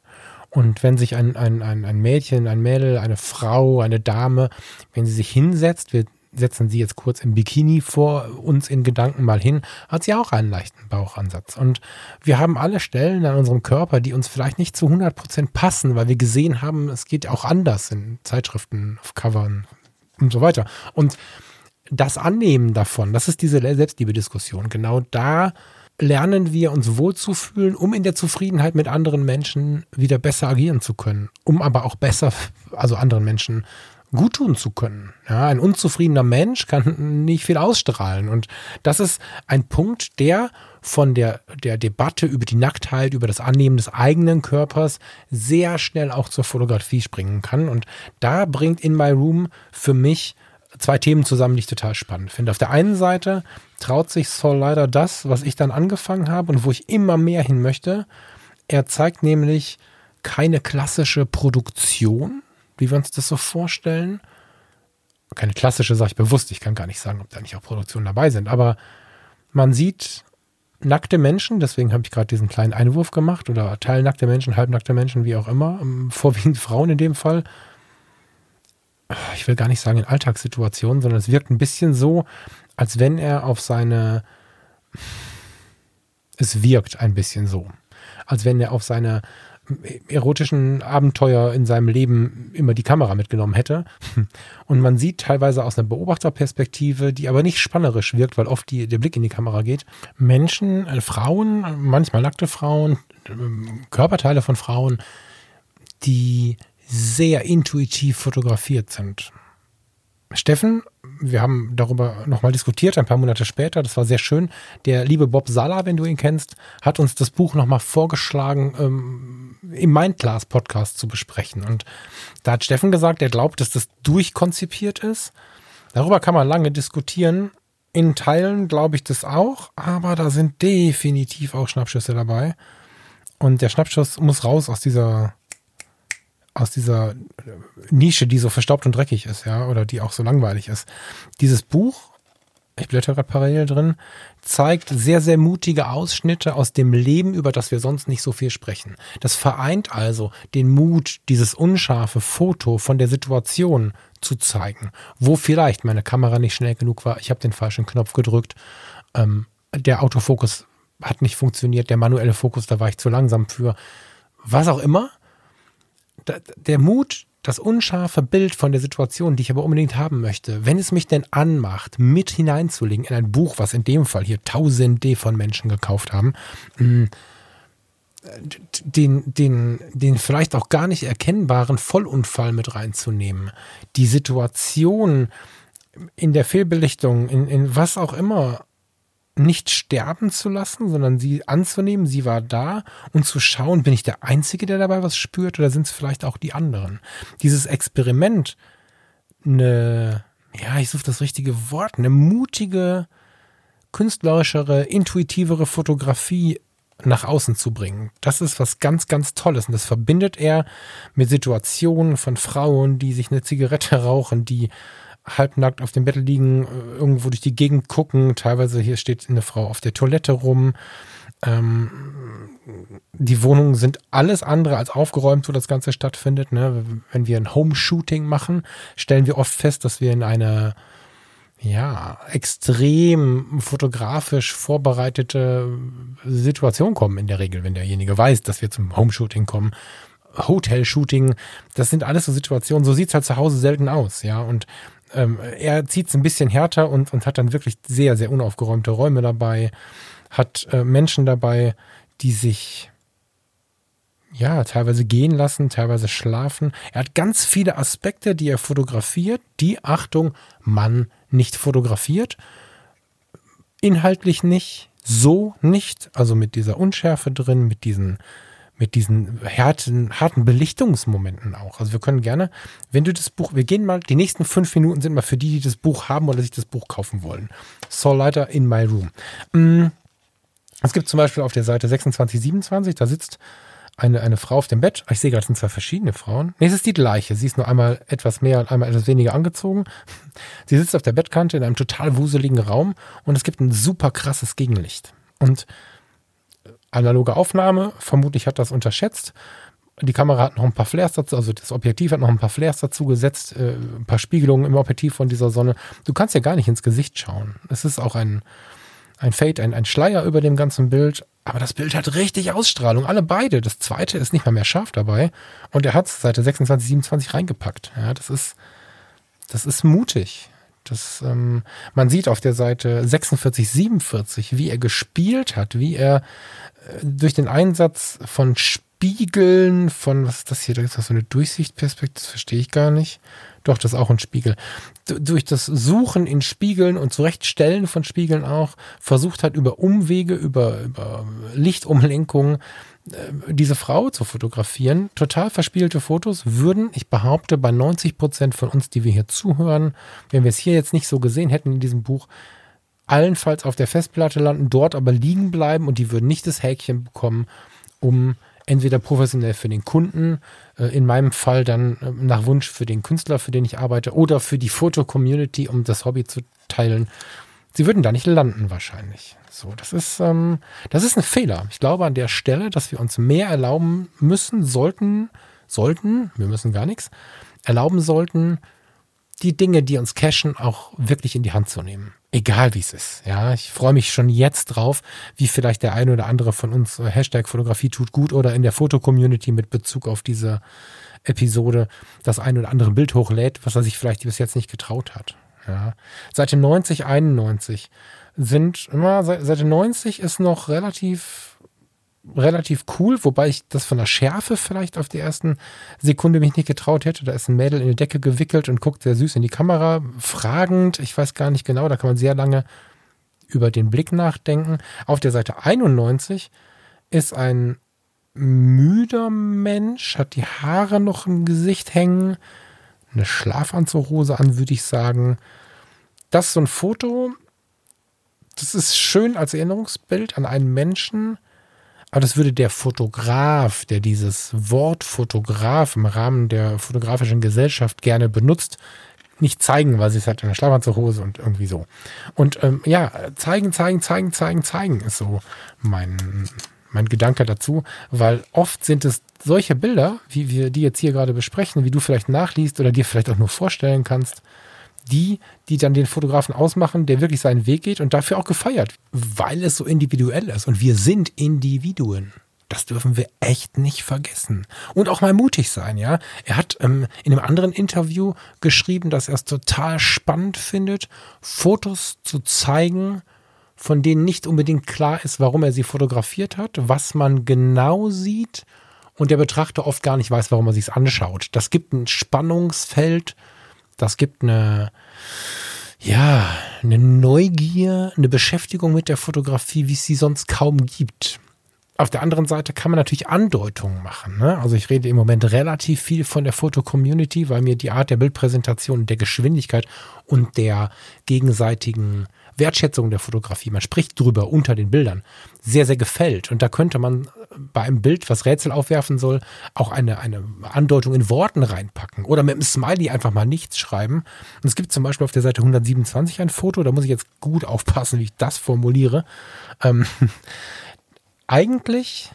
Und wenn sich ein, ein, ein, ein Mädchen, ein Mädel, eine Frau, eine Dame, wenn sie sich hinsetzt, wir setzen sie jetzt kurz im Bikini vor uns in Gedanken mal hin, hat sie auch einen leichten Bauchansatz. Und wir haben alle Stellen an unserem Körper, die uns vielleicht nicht zu 100 Prozent passen, weil wir gesehen haben, es geht auch anders in Zeitschriften, auf Covern und so weiter. Und das Annehmen davon, das ist diese Selbstliebe-Diskussion. Genau da lernen wir uns wohlzufühlen, um in der Zufriedenheit mit anderen Menschen wieder besser agieren zu können, um aber auch besser, also anderen Menschen gut tun zu können. Ja, ein unzufriedener Mensch kann nicht viel ausstrahlen. Und das ist ein Punkt, der von der, der Debatte über die Nacktheit, über das Annehmen des eigenen Körpers sehr schnell auch zur Fotografie springen kann. Und da bringt In My Room für mich zwei Themen zusammen, die ich total spannend finde. Auf der einen Seite traut sich Saul leider das, was ich dann angefangen habe und wo ich immer mehr hin möchte. Er zeigt nämlich keine klassische Produktion, wie wir uns das so vorstellen. Keine klassische, sage ich bewusst. Ich kann gar nicht sagen, ob da nicht auch Produktionen dabei sind. Aber man sieht nackte Menschen, deswegen habe ich gerade diesen kleinen Einwurf gemacht, oder teilnackte Menschen, halbnackte Menschen, wie auch immer, ähm, vorwiegend Frauen in dem Fall. Ich will gar nicht sagen in Alltagssituationen, sondern es wirkt ein bisschen so, als wenn er auf seine. Es wirkt ein bisschen so, als wenn er auf seine erotischen Abenteuer in seinem Leben immer die Kamera mitgenommen hätte. [laughs] Und man sieht teilweise aus einer Beobachterperspektive, die aber nicht spannerisch wirkt, weil oft die, der Blick in die Kamera geht, Menschen, äh, Frauen, manchmal nackte Frauen, äh, Körperteile von Frauen, die sehr intuitiv fotografiert sind. Steffen, wir haben darüber nochmal diskutiert, ein paar Monate später, das war sehr schön. Der liebe Bob Sala, wenn du ihn kennst, hat uns das Buch nochmal vorgeschlagen, ähm, im Mindclass-Podcast zu besprechen. Und da hat Steffen gesagt, er glaubt, dass das durchkonzipiert ist. Darüber kann man lange diskutieren. In Teilen glaube ich das auch, aber da sind definitiv auch Schnappschüsse dabei. Und der Schnappschuss muss raus aus dieser aus dieser Nische, die so verstaubt und dreckig ist, ja, oder die auch so langweilig ist. Dieses Buch, ich blätter gerade parallel drin, zeigt sehr, sehr mutige Ausschnitte aus dem Leben, über das wir sonst nicht so viel sprechen. Das vereint also den Mut, dieses unscharfe Foto von der Situation zu zeigen, wo vielleicht meine Kamera nicht schnell genug war, ich habe den falschen Knopf gedrückt, ähm, der Autofokus hat nicht funktioniert, der manuelle Fokus, da war ich zu langsam für, was auch immer der Mut, das unscharfe Bild von der Situation, die ich aber unbedingt haben möchte, wenn es mich denn anmacht, mit hineinzulegen in ein Buch, was in dem Fall hier tausende von Menschen gekauft haben, mm, den, den, den vielleicht auch gar nicht erkennbaren Vollunfall mit reinzunehmen, die Situation in der Fehlbelichtung, in, in was auch immer nicht sterben zu lassen, sondern sie anzunehmen, sie war da und zu schauen, bin ich der Einzige, der dabei was spürt oder sind es vielleicht auch die anderen? Dieses Experiment, eine, ja, ich suche das richtige Wort, eine mutige, künstlerischere, intuitivere Fotografie nach außen zu bringen. Das ist was ganz, ganz Tolles. Und das verbindet er mit Situationen von Frauen, die sich eine Zigarette [laughs] rauchen, die halbnackt auf dem Bett liegen, äh, irgendwo durch die Gegend gucken. Teilweise hier steht eine Frau auf der Toilette rum. Ähm, die Wohnungen sind alles andere als aufgeräumt, wo das Ganze stattfindet. Ne? Wenn wir ein Home-Shooting machen, stellen wir oft fest, dass wir in eine ja, extrem fotografisch vorbereitete Situation kommen in der Regel, wenn derjenige weiß, dass wir zum Home-Shooting kommen. Hotel-Shooting, das sind alles so Situationen, so sieht's halt zu Hause selten aus, ja. Und ähm, er zieht es ein bisschen härter und, und hat dann wirklich sehr, sehr unaufgeräumte Räume dabei, hat äh, Menschen dabei, die sich ja, teilweise gehen lassen, teilweise schlafen. Er hat ganz viele Aspekte, die er fotografiert, die, Achtung, man nicht fotografiert. Inhaltlich nicht, so nicht, also mit dieser Unschärfe drin, mit diesen mit diesen harten, harten Belichtungsmomenten auch. Also wir können gerne, wenn du das Buch, wir gehen mal, die nächsten fünf Minuten sind mal für die, die das Buch haben oder sich das Buch kaufen wollen. Saul Leiter in My Room. Mm, es gibt zum Beispiel auf der Seite 26, 27, da sitzt eine, eine Frau auf dem Bett. Ich sehe gerade, es sind zwei verschiedene Frauen. Nee, es ist die gleiche. Sie ist nur einmal etwas mehr und einmal etwas weniger angezogen. [laughs] Sie sitzt auf der Bettkante in einem total wuseligen Raum und es gibt ein super krasses Gegenlicht. Und analoge Aufnahme. Vermutlich hat das unterschätzt. Die Kamera hat noch ein paar Flares dazu, also das Objektiv hat noch ein paar Flares dazu gesetzt, äh, ein paar Spiegelungen im Objektiv von dieser Sonne. Du kannst ja gar nicht ins Gesicht schauen. Es ist auch ein, ein Fade, ein, ein Schleier über dem ganzen Bild. Aber das Bild hat richtig Ausstrahlung. Alle beide. Das zweite ist nicht mal mehr scharf dabei. Und er hat Seite 26, 27 reingepackt. Ja, das ist, das ist mutig. Das, ähm, man sieht auf der Seite 46, 47, wie er gespielt hat, wie er durch den Einsatz von Spiegeln, von, was ist das hier? Da ist das so eine Durchsichtperspektive, das verstehe ich gar nicht. Doch, das ist auch ein Spiegel. Durch das Suchen in Spiegeln und Zurechtstellen von Spiegeln auch, versucht hat über Umwege, über, über Lichtumlenkungen äh, diese Frau zu fotografieren. Total verspielte Fotos würden, ich behaupte, bei 90 Prozent von uns, die wir hier zuhören, wenn wir es hier jetzt nicht so gesehen hätten in diesem Buch, allenfalls auf der Festplatte landen, dort aber liegen bleiben und die würden nicht das Häkchen bekommen, um entweder professionell für den Kunden, äh, in meinem Fall dann äh, nach Wunsch für den Künstler, für den ich arbeite, oder für die Foto-Community, um das Hobby zu teilen. Sie würden da nicht landen wahrscheinlich. So, das ist, ähm, das ist ein Fehler. Ich glaube an der Stelle, dass wir uns mehr erlauben müssen, sollten, sollten, wir müssen gar nichts, erlauben sollten, die Dinge, die uns cashen, auch wirklich in die Hand zu nehmen. Egal wie es ist. Ja, ich freue mich schon jetzt drauf, wie vielleicht der eine oder andere von uns äh, Hashtag Fotografie tut gut oder in der Foto-Community mit Bezug auf diese Episode das ein oder andere Bild hochlädt, was er sich vielleicht bis jetzt nicht getraut hat. Ja. Seite 90, 91 sind immer, Seite 90 ist noch relativ, relativ cool, wobei ich das von der Schärfe vielleicht auf die ersten Sekunde mich nicht getraut hätte. Da ist ein Mädel in die Decke gewickelt und guckt sehr süß in die Kamera, fragend. Ich weiß gar nicht genau, da kann man sehr lange über den Blick nachdenken. Auf der Seite 91 ist ein müder Mensch, hat die Haare noch im Gesicht hängen, eine Schlafanzughose an, würde ich sagen. Das ist so ein Foto, das ist schön als Erinnerungsbild an einen Menschen, aber das würde der Fotograf, der dieses Wort Fotograf im Rahmen der fotografischen Gesellschaft gerne benutzt, nicht zeigen, weil sie es hat in der Schlafanzughose und irgendwie so. Und ähm, ja, zeigen, zeigen, zeigen, zeigen, zeigen ist so mein, mein Gedanke dazu, weil oft sind es solche Bilder, wie wir die jetzt hier gerade besprechen, wie du vielleicht nachliest oder dir vielleicht auch nur vorstellen kannst, die, die dann den Fotografen ausmachen, der wirklich seinen Weg geht und dafür auch gefeiert, weil es so individuell ist. Und wir sind Individuen. Das dürfen wir echt nicht vergessen. Und auch mal mutig sein, ja. Er hat ähm, in einem anderen Interview geschrieben, dass er es total spannend findet, Fotos zu zeigen, von denen nicht unbedingt klar ist, warum er sie fotografiert hat, was man genau sieht und der Betrachter oft gar nicht weiß, warum er sich anschaut. Das gibt ein Spannungsfeld, das gibt eine, ja, eine Neugier, eine Beschäftigung mit der Fotografie, wie es sie sonst kaum gibt. Auf der anderen Seite kann man natürlich Andeutungen machen. Ne? Also ich rede im Moment relativ viel von der Foto-Community, weil mir die Art der Bildpräsentation, der Geschwindigkeit und der gegenseitigen Wertschätzung der Fotografie, man spricht drüber unter den Bildern, sehr, sehr gefällt. Und da könnte man bei einem Bild, was Rätsel aufwerfen soll, auch eine, eine Andeutung in Worten reinpacken oder mit einem Smiley einfach mal nichts schreiben. Und es gibt zum Beispiel auf der Seite 127 ein Foto, da muss ich jetzt gut aufpassen, wie ich das formuliere. Ähm, [laughs] eigentlich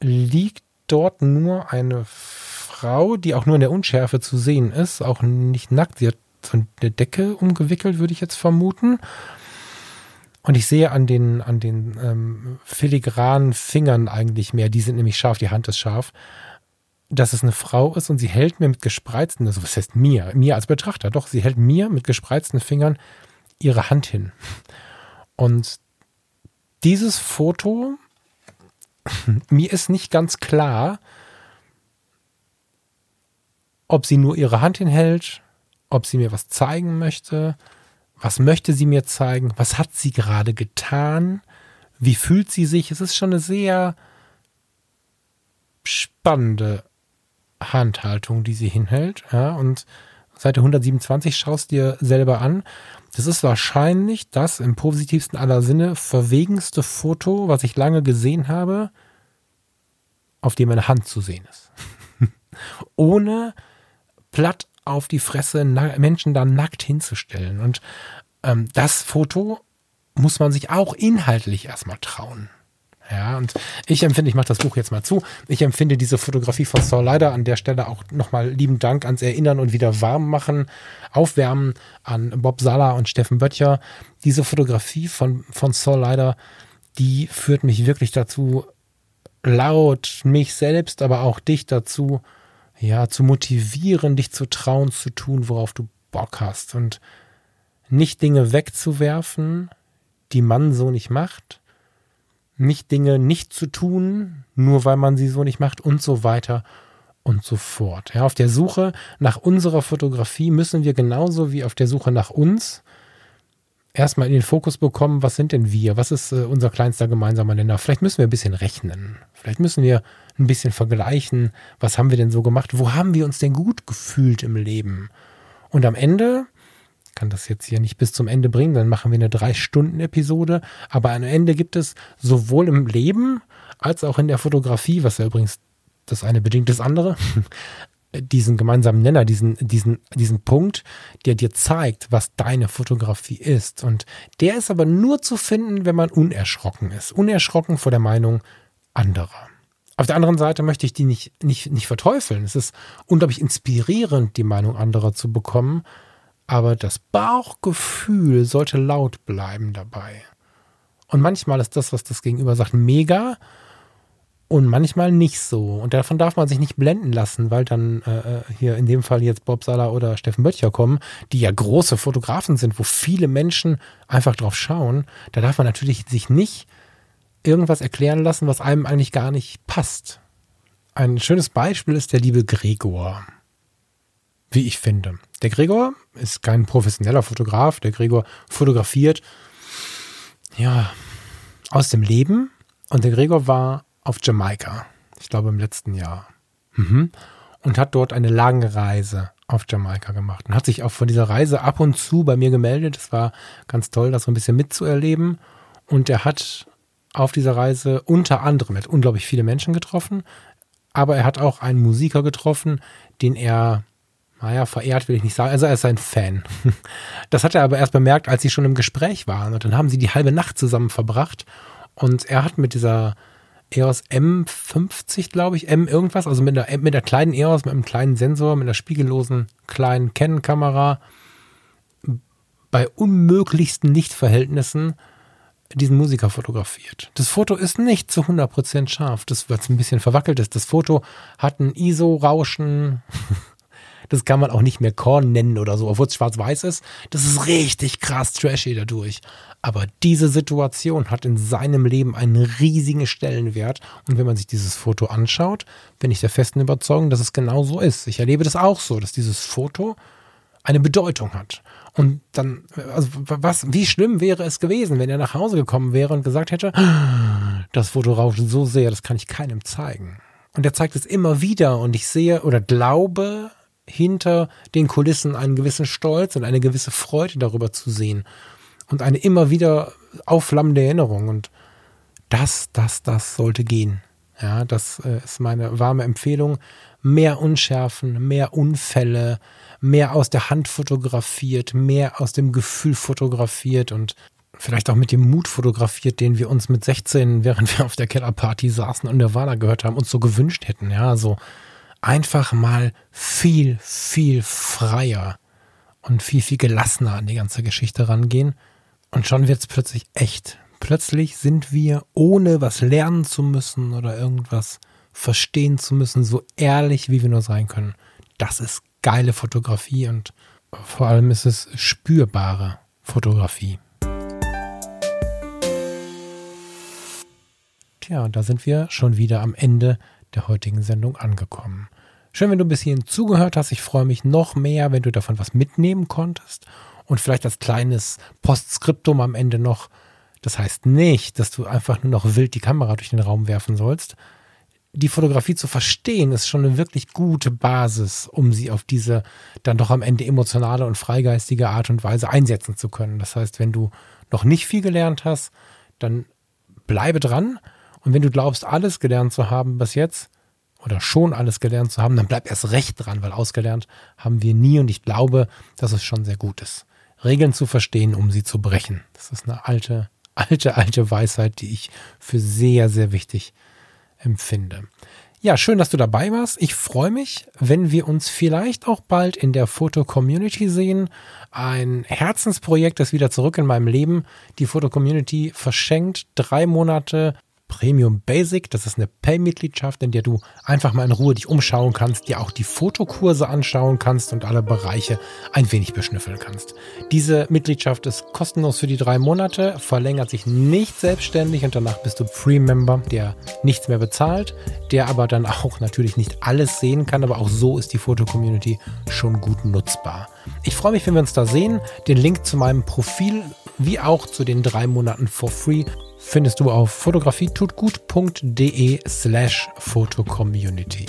liegt dort nur eine Frau, die auch nur in der Unschärfe zu sehen ist, auch nicht nackt. Sie hat von der Decke umgewickelt, würde ich jetzt vermuten. Und ich sehe an den, an den ähm, filigranen Fingern eigentlich mehr, die sind nämlich scharf, die Hand ist scharf, dass es eine Frau ist und sie hält mir mit gespreizten, also was heißt mir, mir als Betrachter, doch, sie hält mir mit gespreizten Fingern ihre Hand hin. Und dieses Foto, [laughs] mir ist nicht ganz klar, ob sie nur ihre Hand hinhält ob sie mir was zeigen möchte. Was möchte sie mir zeigen? Was hat sie gerade getan? Wie fühlt sie sich? Es ist schon eine sehr spannende Handhaltung, die sie hinhält. Ja, und Seite 127 schaust dir selber an. Das ist wahrscheinlich das im positivsten aller Sinne verwegenste Foto, was ich lange gesehen habe, auf dem eine Hand zu sehen ist. [laughs] Ohne platt auf die Fresse Menschen da nackt hinzustellen. Und ähm, das Foto muss man sich auch inhaltlich erstmal trauen. Ja, und ich empfinde, ich mache das Buch jetzt mal zu, ich empfinde diese Fotografie von Saul leider an der Stelle auch nochmal lieben Dank ans Erinnern und wieder warm machen, aufwärmen an Bob Sala und Steffen Böttcher. Diese Fotografie von, von Saul leider, die führt mich wirklich dazu, laut mich selbst, aber auch dich dazu, ja, zu motivieren, dich zu trauen, zu tun, worauf du Bock hast und nicht Dinge wegzuwerfen, die man so nicht macht, nicht Dinge nicht zu tun, nur weil man sie so nicht macht und so weiter und so fort. Ja, auf der Suche nach unserer Fotografie müssen wir genauso wie auf der Suche nach uns erstmal in den Fokus bekommen, was sind denn wir? Was ist äh, unser kleinster gemeinsamer Nenner? Vielleicht müssen wir ein bisschen rechnen. Vielleicht müssen wir ein bisschen vergleichen. Was haben wir denn so gemacht? Wo haben wir uns denn gut gefühlt im Leben? Und am Ende kann das jetzt hier nicht bis zum Ende bringen, dann machen wir eine Drei-Stunden-Episode. Aber am Ende gibt es sowohl im Leben als auch in der Fotografie, was ja übrigens das eine bedingt das andere, [laughs] diesen gemeinsamen Nenner, diesen, diesen, diesen Punkt, der dir zeigt, was deine Fotografie ist. Und der ist aber nur zu finden, wenn man unerschrocken ist. Unerschrocken vor der Meinung anderer. Auf der anderen Seite möchte ich die nicht, nicht, nicht verteufeln. Es ist unglaublich inspirierend, die Meinung anderer zu bekommen. Aber das Bauchgefühl sollte laut bleiben dabei. Und manchmal ist das, was das Gegenüber sagt, mega und manchmal nicht so. Und davon darf man sich nicht blenden lassen, weil dann äh, äh, hier in dem Fall jetzt Bob Sala oder Steffen Böttcher kommen, die ja große Fotografen sind, wo viele Menschen einfach drauf schauen. Da darf man natürlich sich nicht irgendwas erklären lassen, was einem eigentlich gar nicht passt. Ein schönes Beispiel ist der liebe Gregor. Wie ich finde. Der Gregor ist kein professioneller Fotograf. Der Gregor fotografiert, ja, aus dem Leben. Und der Gregor war auf Jamaika. Ich glaube im letzten Jahr. Mhm. Und hat dort eine lange Reise auf Jamaika gemacht. Und hat sich auch von dieser Reise ab und zu bei mir gemeldet. Es war ganz toll, das so ein bisschen mitzuerleben. Und er hat auf dieser Reise unter anderem, er hat unglaublich viele Menschen getroffen, aber er hat auch einen Musiker getroffen, den er, naja, verehrt will ich nicht sagen, also er ist ein Fan. [laughs] Das hat er aber erst bemerkt, als sie schon im Gespräch waren. Und dann haben sie die halbe Nacht zusammen verbracht. Und er hat mit dieser EOS M50, glaube ich, M irgendwas, also mit der, mit der kleinen EOS, mit einem kleinen Sensor, mit einer spiegellosen kleinen Canon-Kamera, bei unmöglichsten Lichtverhältnissen diesen Musiker fotografiert. Das Foto ist nicht zu 100% scharf, das wird ein bisschen verwackelt ist. Das Foto hat ein ISO-Rauschen, [laughs] das kann man auch nicht mehr Korn nennen oder so, obwohl es schwarz-weiß ist. Das ist richtig krass trashy dadurch. Aber diese Situation hat in seinem Leben einen riesigen Stellenwert. Und wenn man sich dieses Foto anschaut, bin ich der festen Überzeugung, dass es genau so ist. Ich erlebe das auch so, dass dieses Foto eine Bedeutung hat. Und dann, also was, wie schlimm wäre es gewesen, wenn er nach Hause gekommen wäre und gesagt hätte, das Foto rauscht so sehr, das kann ich keinem zeigen. Und er zeigt es immer wieder und ich sehe oder glaube hinter den Kulissen einen gewissen Stolz und eine gewisse Freude darüber zu sehen und eine immer wieder aufflammende Erinnerung. Und das, das, das sollte gehen. Ja, das äh, ist meine warme Empfehlung. Mehr Unschärfen, mehr Unfälle, mehr aus der Hand fotografiert, mehr aus dem Gefühl fotografiert und vielleicht auch mit dem Mut fotografiert, den wir uns mit 16, während wir auf der Kellerparty saßen und Nirvana gehört haben, uns so gewünscht hätten. Ja, so einfach mal viel, viel freier und viel, viel gelassener an die ganze Geschichte rangehen. Und schon wird es plötzlich echt. Plötzlich sind wir, ohne was lernen zu müssen oder irgendwas verstehen zu müssen, so ehrlich, wie wir nur sein können. Das ist geile Fotografie und vor allem ist es spürbare Fotografie. Tja, da sind wir schon wieder am Ende der heutigen Sendung angekommen. Schön, wenn du bis hierhin zugehört hast. Ich freue mich noch mehr, wenn du davon was mitnehmen konntest und vielleicht als kleines Postskriptum am Ende noch. Das heißt nicht, dass du einfach nur noch wild die Kamera durch den Raum werfen sollst. Die Fotografie zu verstehen ist schon eine wirklich gute Basis, um sie auf diese dann doch am Ende emotionale und freigeistige Art und Weise einsetzen zu können. Das heißt, wenn du noch nicht viel gelernt hast, dann bleibe dran. Und wenn du glaubst, alles gelernt zu haben bis jetzt, oder schon alles gelernt zu haben, dann bleib erst recht dran, weil ausgelernt haben wir nie und ich glaube, dass es schon sehr gut ist. Regeln zu verstehen, um sie zu brechen. Das ist eine alte, alte, alte Weisheit, die ich für sehr, sehr wichtig empfinde. Ja, schön, dass du dabei warst. Ich freue mich, wenn wir uns vielleicht auch bald in der Foto-Community sehen. Ein Herzensprojekt ist wieder zurück in meinem Leben. Die Foto-Community verschenkt drei Monate Premium Basic. Das ist eine Pay-Mitgliedschaft, in der du einfach mal in Ruhe dich umschauen kannst, dir auch die Fotokurse anschauen kannst und alle Bereiche ein wenig beschnüffeln kannst. Diese Mitgliedschaft ist kostenlos für die drei Monate, verlängert sich nicht selbstständig und danach bist du Free-Member, der nichts mehr bezahlt, der aber dann auch natürlich nicht alles sehen kann, aber auch so ist die Foto-Community schon gut nutzbar. Ich freue mich, wenn wir uns da sehen. Den Link zu meinem Profil wie auch zu den drei Monaten for free findest du auf fotografietutgut.de slash fotocommunity.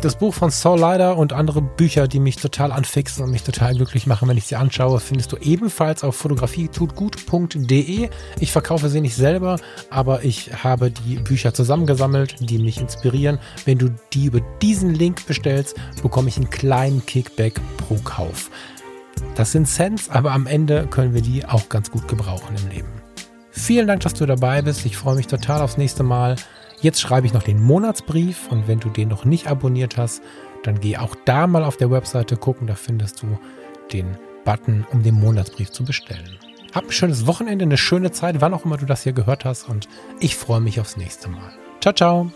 Das Buch von Saul Leider und andere Bücher, die mich total anfixen und mich total glücklich machen, wenn ich sie anschaue, findest du ebenfalls auf fotografietutgut.de. Ich verkaufe sie nicht selber, aber ich habe die Bücher zusammengesammelt, die mich inspirieren. Wenn du die über diesen Link bestellst, bekomme ich einen kleinen Kickback pro Kauf. Das sind Cents, aber am Ende können wir die auch ganz gut gebrauchen im Leben. Vielen Dank, dass du dabei bist. Ich freue mich total aufs nächste Mal. Jetzt schreibe ich noch den Monatsbrief und wenn du den noch nicht abonniert hast, dann geh auch da mal auf der Webseite gucken. Da findest du den Button, um den Monatsbrief zu bestellen. Hab ein schönes Wochenende, eine schöne Zeit, wann auch immer du das hier gehört hast und ich freue mich aufs nächste Mal. Ciao, ciao.